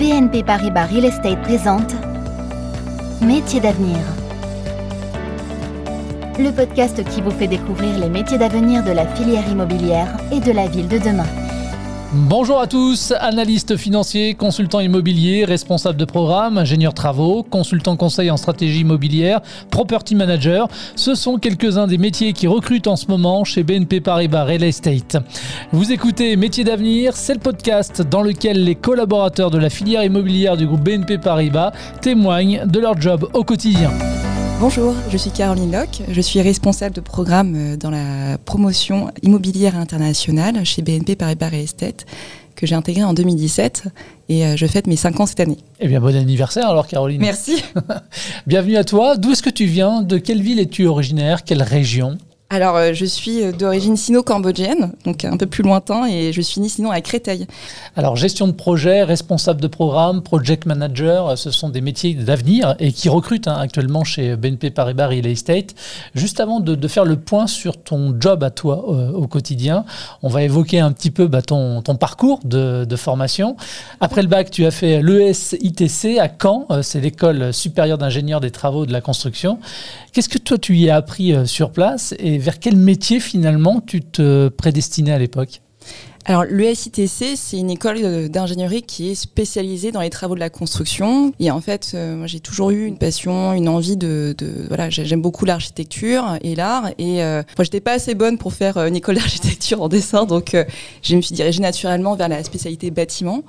BNP Paribas Real Estate présente Métiers d'avenir. Le podcast qui vous fait découvrir les métiers d'avenir de la filière immobilière et de la ville de demain. Bonjour à tous, analystes financiers, consultants immobiliers, responsables de programme, ingénieurs travaux, consultants conseil en stratégie immobilière, property manager. Ce sont quelques-uns des métiers qui recrutent en ce moment chez BNP Paribas Real Estate. Vous écoutez Métiers d'avenir, c'est le podcast dans lequel les collaborateurs de la filière immobilière du groupe BNP Paribas témoignent de leur job au quotidien. Bonjour, je suis Caroline Locke, je suis responsable de programme euh, dans la promotion immobilière internationale chez BNP Paribas Real Estate que j'ai intégré en 2017 et euh, je fête mes 5 ans cette année. Eh bien, bon anniversaire alors Caroline. Merci. Bienvenue à toi. D'où est-ce que tu viens? De quelle ville es-tu originaire? Quelle région? Alors, euh, je suis euh, d'origine sino-cambodgienne, donc un peu plus lointain, et je suis née sinon à Créteil. Alors, gestion de projet, responsable de programme, project manager, euh, ce sont des métiers d'avenir et qui recrutent hein, actuellement chez BNP Paribas Real Estate. Juste avant de, faire le point sur ton job à toi au quotidien, on va évoquer un petit peu bah, ton, parcours de, de, formation. Après le bac, tu as fait l'ESITC à Caen, c'est l'école supérieure d'ingénieurs des travaux de la construction. Qu'est-ce que toi, tu y as appris sur place et vers quel métier finalement tu te prédestinais à l'époque? Alors le SITC, c'est une école d'ingénierie qui est spécialisée dans les travaux de la construction. Et en fait, euh, j'ai toujours eu une passion, une envie de, voilà, j'aime beaucoup l'architecture et l'art. Et euh, moi j'étais pas assez bonne pour faire euh, une école d'architecture en dessin, donc euh, je me suis dirigée naturellement vers la spécialité bâtiment.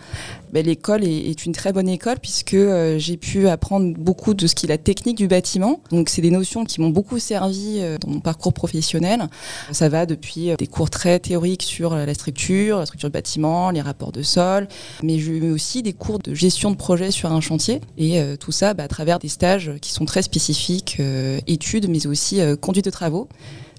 L'école est, est, une très bonne école puisque j'ai pu apprendre beaucoup de ce qui est la technique du bâtiment. Donc c'est des notions qui m'ont beaucoup servi dans mon parcours professionnel. Ça va depuis des cours très théoriques sur la structure la structure de bâtiment, les rapports de sol, mais j'ai eu aussi des cours de gestion de projet sur un chantier et euh, tout ça bah, à travers des stages qui sont très spécifiques, euh, études, mais aussi euh, conduite de travaux.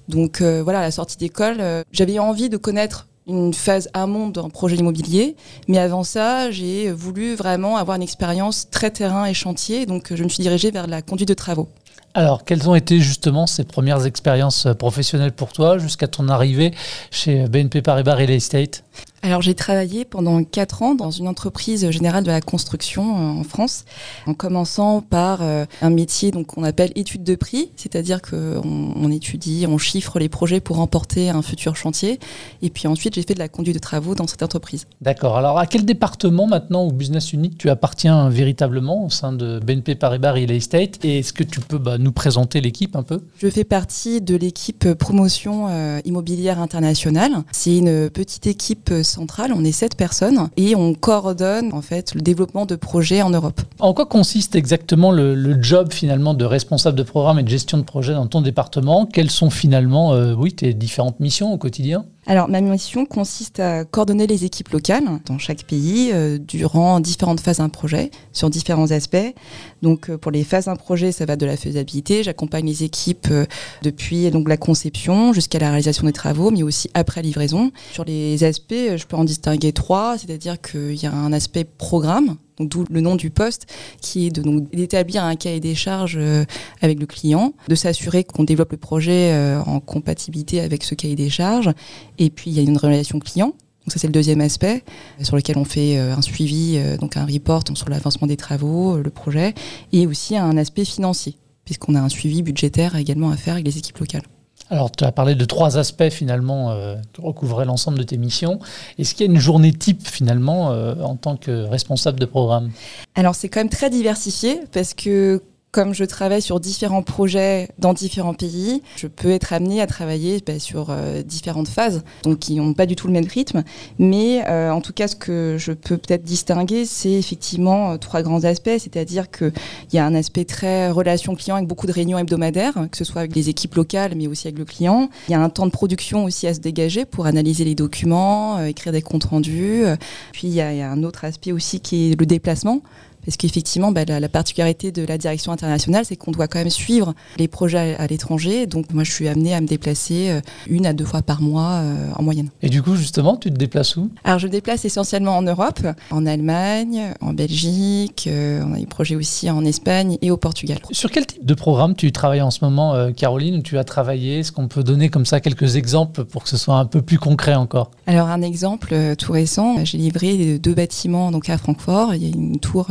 Donc voilà, à la sortie d'école, j'avais envie de connaître une phase amont d'un projet immobilier. Mais avant ça, j'ai voulu vraiment avoir une expérience très terrain et chantier. Donc, je me suis dirigée vers la conduite de travaux. Alors, quelles ont été justement ces premières expériences professionnelles pour toi jusqu'à ton arrivée chez BNP Paribas Real Estate? Alors j'ai travaillé pendant quatre ans dans une entreprise générale de la construction euh, en France, en commençant par euh, un métier donc qu'on appelle étude de prix, c'est-à-dire qu'on on étudie, on chiffre les projets pour remporter un futur chantier, et puis ensuite j'ai fait de la conduite de travaux dans cette entreprise. D'accord. Alors à quel département maintenant ou business unit tu appartiens véritablement au sein de BNP Paribas Real Estate? Et est-ce que tu peux bah, nous présenter l'équipe un peu Je fais partie de l'équipe promotion euh, immobilière internationale. C'est une petite équipe centrale, on est sept personnes et on coordonne en fait le développement de projets en Europe. En quoi consiste exactement le, job finalement de responsable de programme et de gestion de projet dans ton département? Quelles sont finalement euh, oui, tes différentes missions au quotidien? Alors, ma mission consiste à coordonner les équipes locales dans chaque pays euh, durant différentes phases d'un projet, sur différents aspects. Donc, euh, pour les phases d'un projet, ça va de la faisabilité. J'accompagne les équipes euh, depuis donc la conception jusqu'à la réalisation des travaux, mais aussi après livraison. Sur les aspects, je peux en distinguer trois, c'est-à-dire qu'il y a un aspect programme d'où le nom du poste, qui est d'établir un cahier des charges euh, avec le client, de s'assurer qu'on développe le projet euh, en compatibilité avec ce cahier des charges, et puis il y a une relation client. Donc ça c'est le deuxième aspect euh, sur lequel on fait un suivi, donc un report sur l'avancement des travaux, le projet, et aussi un aspect financier, puisqu'on a un suivi budgétaire également à faire avec les équipes locales. Alors, tu as parlé de trois aspects finalement euh, qui recouvraient l'ensemble de tes missions. Est-ce qu'il y a une journée type finalement euh, en tant que responsable de programme? Alors, c'est quand même très diversifié parce que comme je travaille sur différents projets dans différents pays, je peux être amenée à travailler bah, sur euh, différentes phases, donc qui n'ont pas du tout le même rythme. Mais euh, en tout cas, ce que je peux peut-être distinguer, c'est effectivement euh, trois grands aspects, c'est-à-dire qu'il y a un aspect très relation client avec beaucoup de réunions hebdomadaires, que ce soit avec les équipes locales, mais aussi avec le client. Il y a un temps de production aussi à se dégager pour analyser les documents, écrire des comptes rendus. Puis il y, il y a un autre aspect aussi qui est le déplacement Parce qu'effectivement, bah, la, particularité de la direction internationale, c'est qu'on doit quand même suivre les projets à, l'étranger. Donc moi, je suis amenée à me déplacer euh, une à deux fois par mois euh, en moyenne. Et du coup, justement, tu te déplaces où? Alors, je me déplace essentiellement en Europe, en Allemagne, en Belgique. on a des projets aussi en Espagne et au Portugal. Sur quel type de programme tu travailles en ce moment, Caroline, où tu as travaillé Est-ce qu'on peut donner comme ça quelques exemples pour que ce soit un peu plus concret encore? Alors, un exemple tout récent, j'ai livré deux bâtiments donc à Francfort. Il y a une tour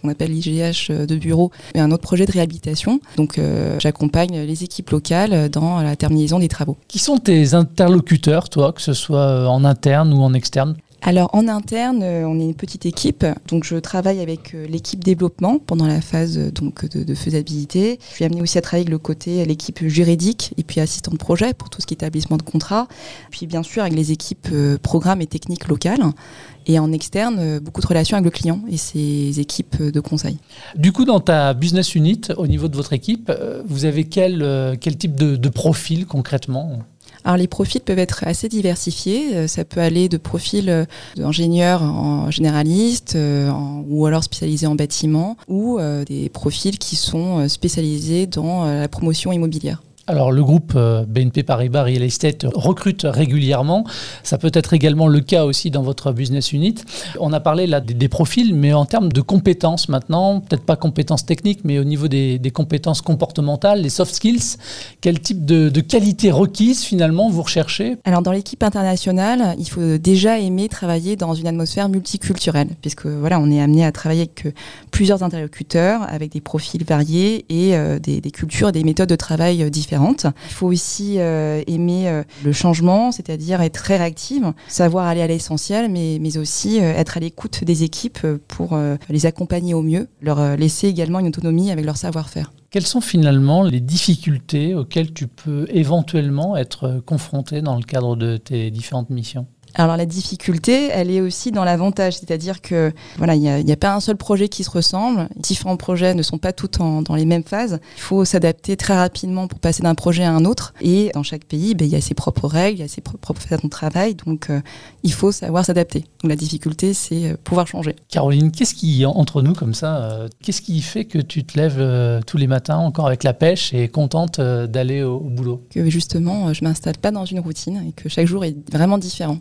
qu'on appelle l'IGH de bureau et un autre projet de réhabilitation. Donc euh, j'accompagne les équipes locales dans la terminaison des travaux. Qui sont tes interlocuteurs, toi, que ce soit en interne ou en externe? Alors en interne, euh, on est une petite équipe, donc je travaille avec euh, l'équipe développement pendant la phase donc de, faisabilité. Je suis amenée aussi à travailler avec le côté l'équipe juridique et puis assistant de projet pour tout ce qui est établissement de contrat. Puis bien sûr avec les équipes programmes et techniques locales et en externe, euh, beaucoup de relations avec le client et ses équipes de conseil. Du coup, dans ta business unit, au niveau de votre équipe, euh, vous avez quel, euh, quel type de profil concrètement? Alors les profils peuvent être assez diversifiés. Ça peut aller de profils d'ingénieurs en généralistes ou alors spécialisés en bâtiment ou des profils qui sont spécialisés dans la promotion immobilière. Alors le groupe euh, BNP Paribas Real Estate recrute régulièrement. Ça peut être également le cas aussi dans votre business unit. On a parlé là des, profils, mais en termes de compétences maintenant, peut-être pas compétences techniques, mais au niveau des, compétences comportementales, les soft skills, quel type de, qualité requise finalement vous recherchez? Alors dans l'équipe internationale, il faut déjà aimer travailler dans une atmosphère multiculturelle, puisque voilà, on est amené à travailler avec euh, plusieurs interlocuteurs, avec des profils variés et euh, des, des cultures et des méthodes de travail différentes. Il faut aussi euh, aimer euh, le changement, c'est-à-dire être très réactive, savoir aller à l'essentiel, mais, mais aussi euh, être à l'écoute des équipes pour les accompagner au mieux, leur laisser également une autonomie avec leur savoir-faire. Quelles sont finalement les difficultés auxquelles tu peux éventuellement être confronté dans le cadre de tes différentes missions? Alors la difficulté, elle est aussi dans l'avantage, c'est-à-dire que voilà, il n'y a, pas un seul projet qui se ressemble. Différents projets ne sont pas tous dans les mêmes phases. Il faut s'adapter très rapidement pour passer d'un projet à un autre. Et dans chaque pays, ben, il y a ses propres règles, il y a ses propres façons de travail, donc euh, il faut savoir s'adapter. Donc la difficulté, c'est euh, pouvoir changer. Caroline, qu'est-ce qui entre nous comme ça euh, Qu'est-ce qui fait que tu te lèves tous les matins encore avec la pêche et contente d'aller au, au boulot? Que justement, je m'installe pas dans une routine et que chaque jour est vraiment différent.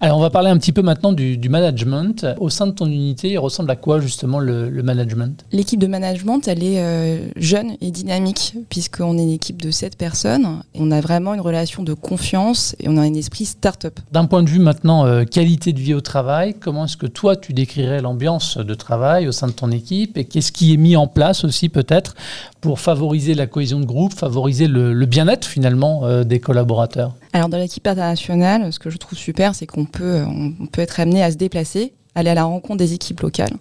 Alors, on va parler un petit peu maintenant du, management. Au sein de ton unité, il ressemble à quoi justement le, management? L'équipe de management, elle est euh, jeune et dynamique, puisqu'on est une équipe de 7 personnes. On a vraiment une relation de confiance et on a un esprit start-up. D'un point de vue maintenant euh, qualité de vie au travail, comment est-ce que toi tu décrirais l'ambiance de travail au sein de ton équipe et qu'est-ce qui est mis en place aussi peut-être pour favoriser la cohésion de groupe, favoriser le, bien-être finalement euh, des collaborateurs? Alors dans l'équipe internationale, ce que je trouve super, c'est qu'on peut, on peut être amené à se déplacer, aller à la rencontre des équipes locales.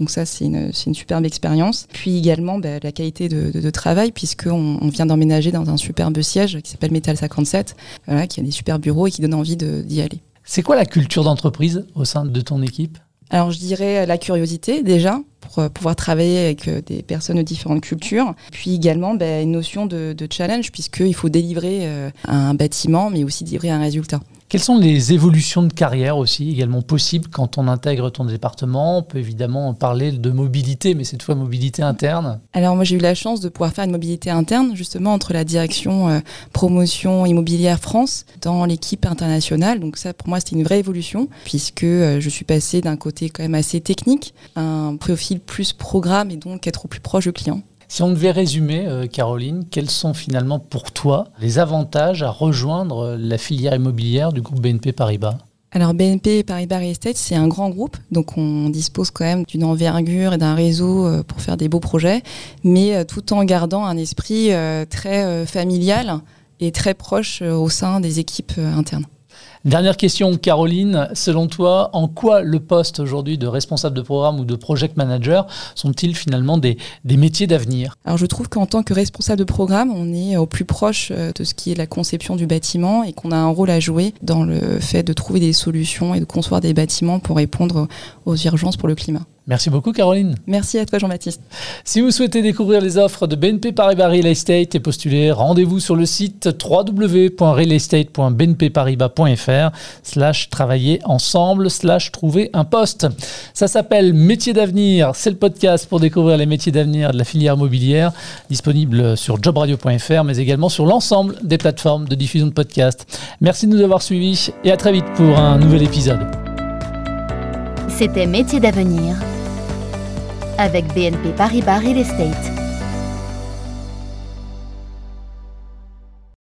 Donc ça, c'est une, une, superbe expérience. Puis également bah, la qualité de, de, de travail, puisqu'on on vient d'emménager dans un superbe siège qui s'appelle Metal 57, voilà, qui a des super bureaux et qui donne envie d'y aller. C'est quoi la culture d'entreprise au sein de ton équipe? Alors je dirais la curiosité déjà, pour euh, pouvoir travailler avec euh, des personnes de différentes cultures. Puis également ben, une notion de, de challenge, puisqu'il faut délivrer euh, un bâtiment, mais aussi délivrer un résultat. Quelles sont les évolutions de carrière aussi également possibles quand on intègre ton département? On peut évidemment parler de mobilité, mais cette fois mobilité interne. Alors moi j'ai eu la chance de pouvoir faire une mobilité interne justement entre la direction euh, promotion immobilière France dans l'équipe internationale. Donc ça pour moi c'était une vraie évolution puisque euh, je suis passée d'un côté quand même assez technique un profil plus programme et donc être au plus proche du client. Si on devait résumer, euh, Caroline, quels sont finalement pour toi les avantages à rejoindre la filière immobilière du groupe BNP Paribas? Alors BNP Paribas Real Estate, c'est un grand groupe, donc on dispose quand même d'une envergure et d'un réseau euh, pour faire des beaux projets, mais euh, tout en gardant un esprit très familial et très proche au sein des équipes internes. Dernière question, Caroline. Selon toi, en quoi le poste aujourd'hui de responsable de programme ou de project manager sont-ils finalement des, métiers d'avenir? Alors je trouve qu'en tant que responsable de programme, on est au plus proche euh, de ce qui est la conception du bâtiment et qu'on a un rôle à jouer dans le fait de trouver des solutions et de concevoir des bâtiments pour répondre aux urgences pour le climat. Merci beaucoup Caroline. Merci à toi Jean-Baptiste. Si vous souhaitez découvrir les offres de BNP Paribas Real Estate et postuler, rendez-vous sur le site www.realestate.bnpparibas.fr slash travailler ensemble slash trouver un poste. Ça s'appelle Métiers d'avenir. C'est le podcast pour découvrir les métiers d'avenir de la filière immobilière disponible sur jobradio.fr mais également sur l'ensemble des plateformes de diffusion de podcasts. Merci de nous avoir suivis et à très vite pour un nouvel épisode. C'était Métiers d'avenir avec BNP Paribas Real Estate.